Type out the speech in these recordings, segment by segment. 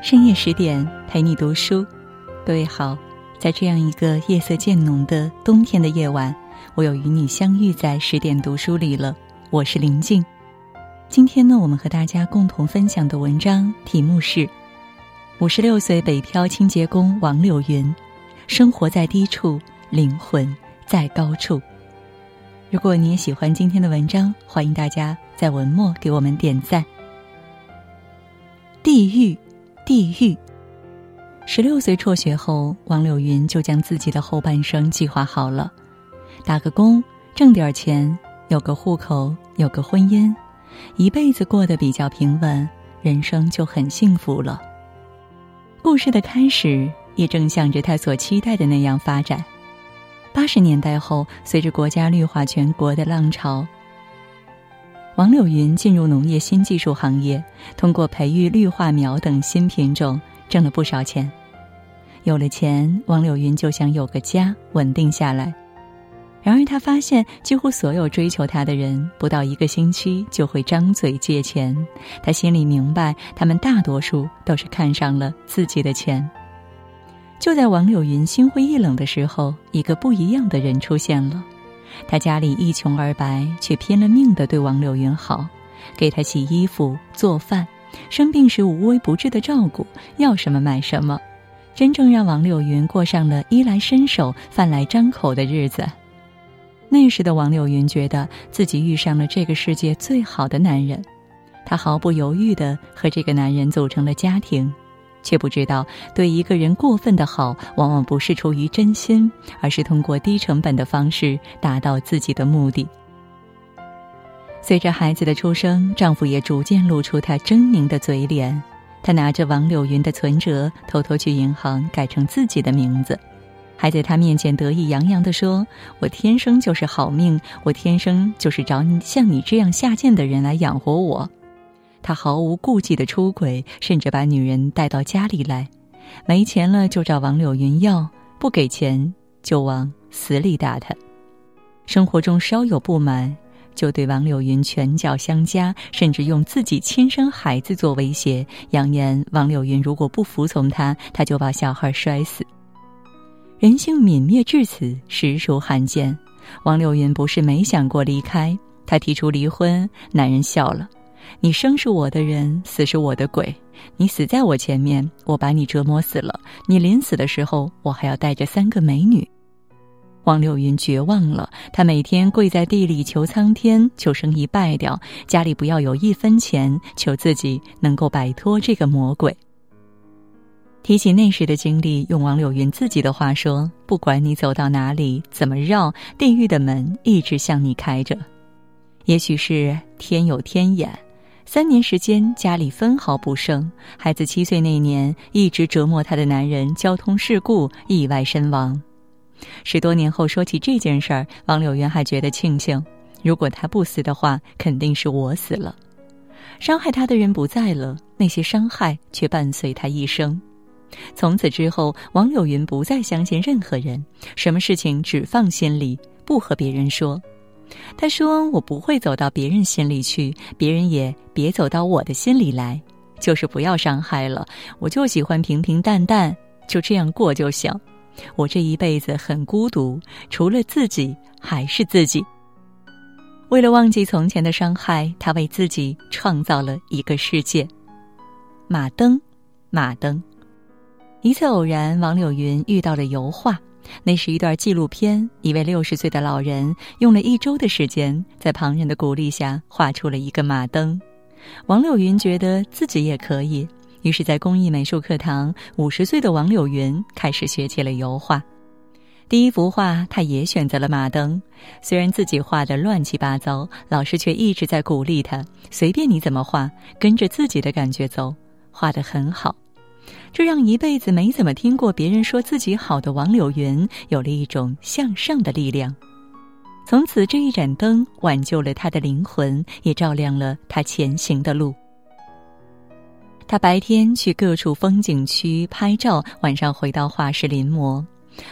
深夜十点陪你读书，各位好，在这样一个夜色渐浓的冬天的夜晚，我又与你相遇在十点读书里了。我是林静，今天呢，我们和大家共同分享的文章题目是：五十六岁北漂清洁工王柳云，生活在低处，灵魂在高处。如果你也喜欢今天的文章，欢迎大家在文末给我们点赞。地狱。地狱。十六岁辍学后，王柳云就将自己的后半生计划好了：打个工，挣点钱，有个户口，有个婚姻，一辈子过得比较平稳，人生就很幸福了。故事的开始也正向着他所期待的那样发展。八十年代后，随着国家绿化全国的浪潮。王柳云进入农业新技术行业，通过培育绿化苗等新品种，挣了不少钱。有了钱，王柳云就想有个家，稳定下来。然而，他发现几乎所有追求他的人，不到一个星期就会张嘴借钱。他心里明白，他们大多数都是看上了自己的钱。就在王柳云心灰意冷的时候，一个不一样的人出现了。他家里一穷二白，却拼了命的对王柳云好，给他洗衣服、做饭，生病时无微不至的照顾，要什么买什么，真正让王柳云过上了衣来伸手、饭来张口的日子。那时的王柳云觉得自己遇上了这个世界最好的男人，她毫不犹豫的和这个男人组成了家庭。却不知道，对一个人过分的好，往往不是出于真心，而是通过低成本的方式达到自己的目的。随着孩子的出生，丈夫也逐渐露出他狰狞的嘴脸。他拿着王柳云的存折，偷偷去银行改成自己的名字，还在他面前得意洋洋地说：“我天生就是好命，我天生就是找你像你这样下贱的人来养活我。”他毫无顾忌的出轨，甚至把女人带到家里来，没钱了就找王柳云要，不给钱就往死里打他。生活中稍有不满，就对王柳云拳脚相加，甚至用自己亲生孩子做威胁，扬言王柳云如果不服从他，他就把小孩摔死。人性泯灭至此，实属罕见。王柳云不是没想过离开，他提出离婚，男人笑了。你生是我的人，死是我的鬼。你死在我前面，我把你折磨死了。你临死的时候，我还要带着三个美女。王柳云绝望了，她每天跪在地里求苍天，求生意败掉，家里不要有一分钱，求自己能够摆脱这个魔鬼。提起那时的经历，用王柳云自己的话说：“不管你走到哪里，怎么绕，地狱的门一直向你开着。也许是天有天眼。”三年时间，家里分毫不剩。孩子七岁那年，一直折磨她的男人交通事故意外身亡。十多年后说起这件事儿，王柳云还觉得庆幸。如果他不死的话，肯定是我死了。伤害他的人不在了，那些伤害却伴随他一生。从此之后，王柳云不再相信任何人，什么事情只放心里，不和别人说。他说：“我不会走到别人心里去，别人也别走到我的心里来，就是不要伤害了。我就喜欢平平淡淡，就这样过就行。我这一辈子很孤独，除了自己还是自己。为了忘记从前的伤害，他为自己创造了一个世界。马灯，马灯。一次偶然，王柳云遇到了油画。”那是一段纪录片，一位六十岁的老人用了一周的时间，在旁人的鼓励下画出了一个马灯。王柳云觉得自己也可以，于是，在工艺美术课堂，五十岁的王柳云开始学起了油画。第一幅画，他也选择了马灯。虽然自己画的乱七八糟，老师却一直在鼓励他：“随便你怎么画，跟着自己的感觉走，画得很好。”这让一辈子没怎么听过别人说自己好的王柳云有了一种向上的力量。从此，这一盏灯挽救了他的灵魂，也照亮了他前行的路。他白天去各处风景区拍照，晚上回到画室临摹。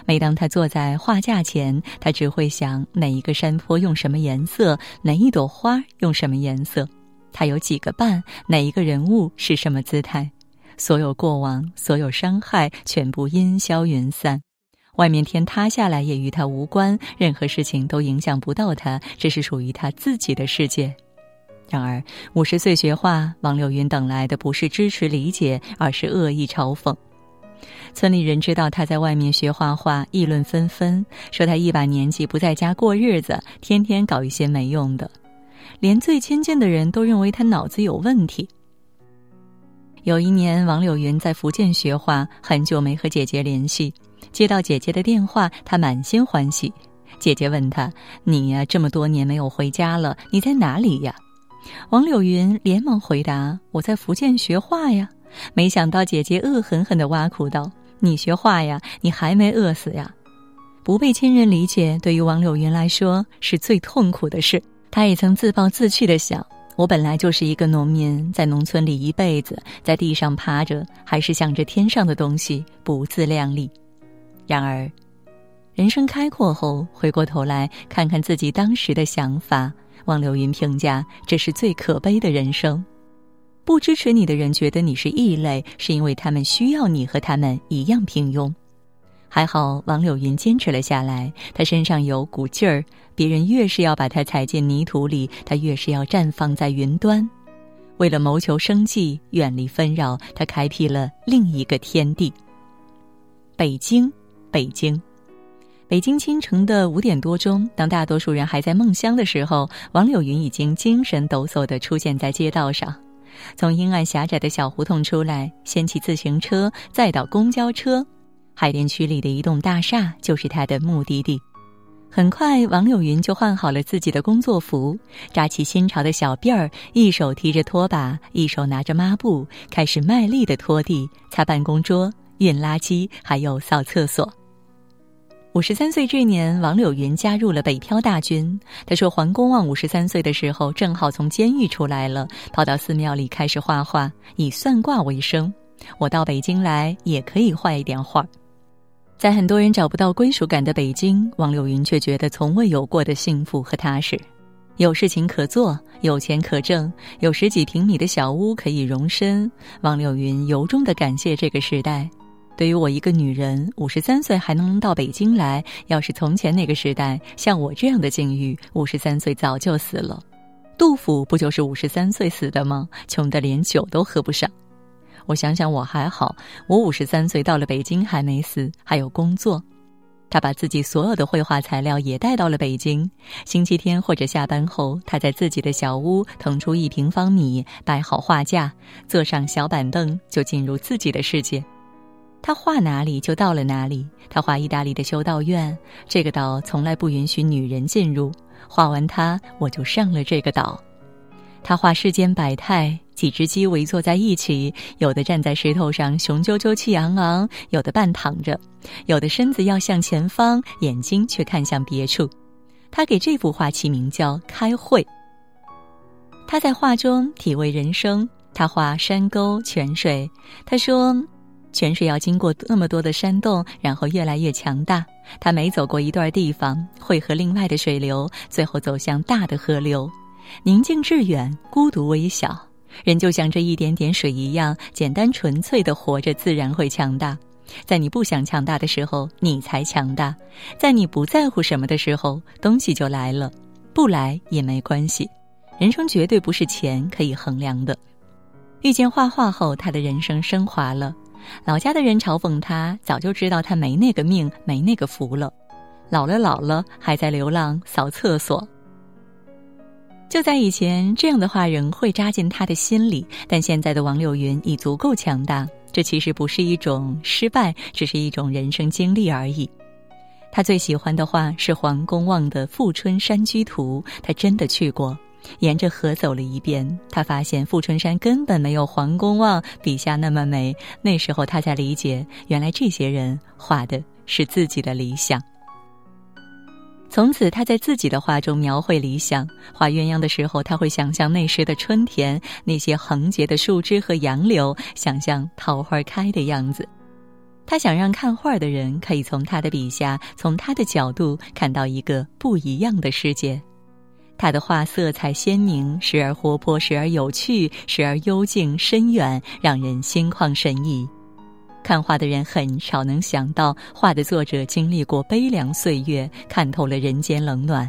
每当他坐在画架前，他只会想哪一个山坡用什么颜色，哪一朵花用什么颜色，他有几个伴，哪一个人物是什么姿态。所有过往，所有伤害，全部烟消云散。外面天塌下来也与他无关，任何事情都影响不到他，这是属于他自己的世界。然而，五十岁学画，王柳云等来的不是支持理解，而是恶意嘲讽。村里人知道他在外面学画画，议论纷纷，说他一把年纪不在家过日子，天天搞一些没用的。连最亲近的人都认为他脑子有问题。有一年，王柳云在福建学画，很久没和姐姐联系。接到姐姐的电话，他满心欢喜。姐姐问他：“你呀，这么多年没有回家了，你在哪里呀？”王柳云连忙回答：“我在福建学画呀。”没想到姐姐恶狠狠地挖苦道：“你学画呀，你还没饿死呀？”不被亲人理解，对于王柳云来说是最痛苦的事。他也曾自暴自弃地想：“我本来就是一个农民，在农村里一辈子，在地上趴着，还是想着天上的东西，不自量力。”然而，人生开阔后，回过头来看看自己当时的想法。王柳云评价：“这是最可悲的人生。不支持你的人觉得你是异类，是因为他们需要你和他们一样平庸。还好，王柳云坚持了下来。他身上有股劲儿，别人越是要把他踩进泥土里，他越是要绽放在云端。为了谋求生计，远离纷扰，他开辟了另一个天地——北京。北京。北京清晨的五点多钟，当大多数人还在梦乡的时候，王柳云已经精神抖擞地出现在街道上。从阴暗狭窄的小胡同出来，先骑自行车，再到公交车，海淀区里的一栋大厦就是他的目的地。很快，王柳云就换好了自己的工作服，扎起新潮的小辫儿，一手提着拖把，一手拿着抹布，开始卖力的拖地、擦办公桌、运垃圾，还有扫厕所。五十三岁这年，王柳云加入了北漂大军。他说：“黄公望五十三岁的时候，正好从监狱出来了，跑到寺庙里开始画画，以算卦为生。我到北京来，也可以画一点画。”在很多人找不到归属感的北京，王柳云却觉得从未有过的幸福和踏实。有事情可做，有钱可挣，有十几平米的小屋可以容身。王柳云由衷的感谢这个时代。对于我一个女人，五十三岁还能到北京来，要是从前那个时代，像我这样的境遇，五十三岁早就死了。杜甫不就是五十三岁死的吗？穷得连酒都喝不上。我想想我还好，我五十三岁到了北京还没死，还有工作。他把自己所有的绘画材料也带到了北京。星期天或者下班后，他在自己的小屋腾出一平方米，摆好画架，坐上小板凳，就进入自己的世界。他画哪里就到了哪里。他画意大利的修道院，这个岛从来不允许女人进入。画完他，我就上了这个岛。他画世间百态，几只鸡围坐在一起，有的站在石头上雄赳赳气昂昂，有的半躺着，有的身子要向前方，眼睛却看向别处。他给这幅画起名叫《开会》。他在画中体味人生。他画山沟泉水。他说。泉水要经过那么多的山洞，然后越来越强大。他每走过一段地方，会和另外的水流，最后走向大的河流。宁静致远，孤独微小。人就像这一点点水一样，简单纯粹的活着，自然会强大。在你不想强大的时候，你才强大；在你不在乎什么的时候，东西就来了。不来也没关系。人生绝对不是钱可以衡量的。遇见画画后，他的人生升华了。老家的人嘲讽他，早就知道他没那个命，没那个福了。老了老了，还在流浪扫厕所。就在以前，这样的话仍会扎进他的心里。但现在的王柳云已足够强大，这其实不是一种失败，只是一种人生经历而已。他最喜欢的画是黄公望的《富春山居图》，他真的去过。沿着河走了一遍，他发现富春山根本没有黄公望笔下那么美。那时候他才理解，原来这些人画的是自己的理想。从此，他在自己的画中描绘理想。画鸳鸯的时候，他会想象那时的春天，那些横结的树枝和杨柳，想象桃花开的样子。他想让看画的人可以从他的笔下，从他的角度看到一个不一样的世界。他的画色彩鲜明，时而活泼，时而有趣，时而幽静深远，让人心旷神怡。看画的人很少能想到，画的作者经历过悲凉岁月，看透了人间冷暖。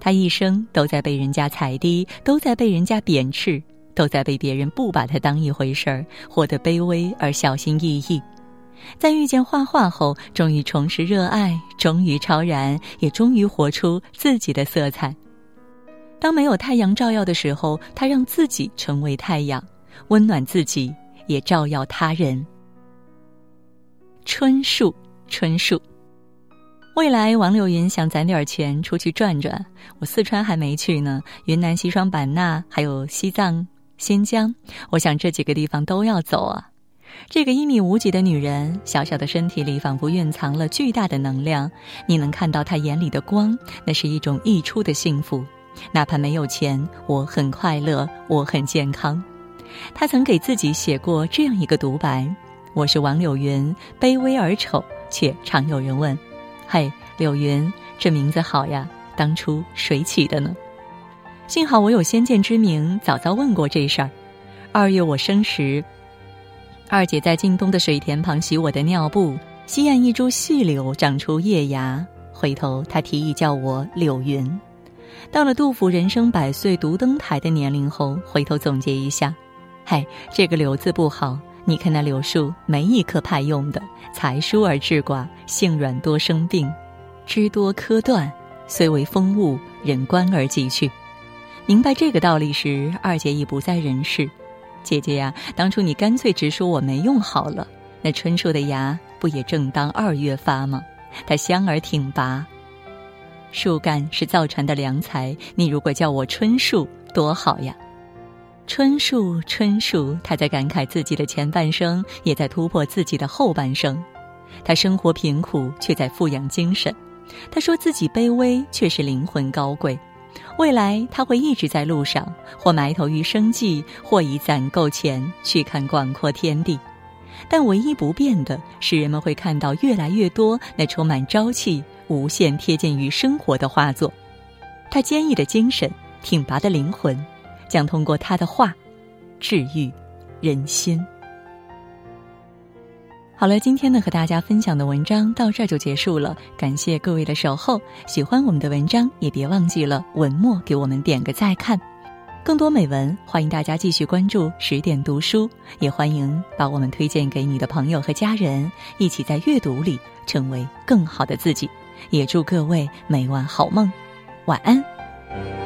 他一生都在被人家踩低，都在被人家贬斥，都在被别人不把他当一回事儿，活得卑微而小心翼翼。在遇见画画后，终于重拾热爱，终于超然，也终于活出自己的色彩。当没有太阳照耀的时候，他让自己成为太阳，温暖自己，也照耀他人。春树，春树。未来，王柳云想攒点钱出去转转。我四川还没去呢，云南西双版纳，还有西藏、新疆，我想这几个地方都要走啊。这个一米五几的女人，小小的身体里仿佛蕴藏了巨大的能量。你能看到她眼里的光，那是一种溢出的幸福。哪怕没有钱，我很快乐，我很健康。她曾给自己写过这样一个独白：我是王柳云，卑微而丑，却常有人问。嘿，柳云，这名字好呀，当初谁起的呢？幸好我有先见之明，早早问过这事儿。二月我生时，二姐在晋东的水田旁洗我的尿布，西岸一株细柳长出叶芽，回头她提议叫我柳云。到了杜甫“人生百岁独登台”的年龄后，回头总结一下，嘿，这个柳字不好。你看那柳树，没一棵派用的，才疏而质寡，性软多生病，枝多柯断，虽为风物，人观而即去。明白这个道理时，二姐已不在人世。姐姐呀，当初你干脆直说我没用好了。那春树的芽不也正当二月发吗？它香而挺拔，树干是造船的良材。你如果叫我春树，多好呀！春树，春树，他在感慨自己的前半生，也在突破自己的后半生。他生活贫苦，却在富养精神。他说自己卑微，却是灵魂高贵。未来他会一直在路上，或埋头于生计，或以攒够钱去看广阔天地。但唯一不变的是，人们会看到越来越多那充满朝气、无限贴近于生活的画作。他坚毅的精神，挺拔的灵魂。将通过他的画，治愈人心。好了，今天呢和大家分享的文章到这儿就结束了，感谢各位的守候。喜欢我们的文章，也别忘记了文末给我们点个再看。更多美文，欢迎大家继续关注十点读书，也欢迎把我们推荐给你的朋友和家人，一起在阅读里成为更好的自己。也祝各位每晚好梦，晚安。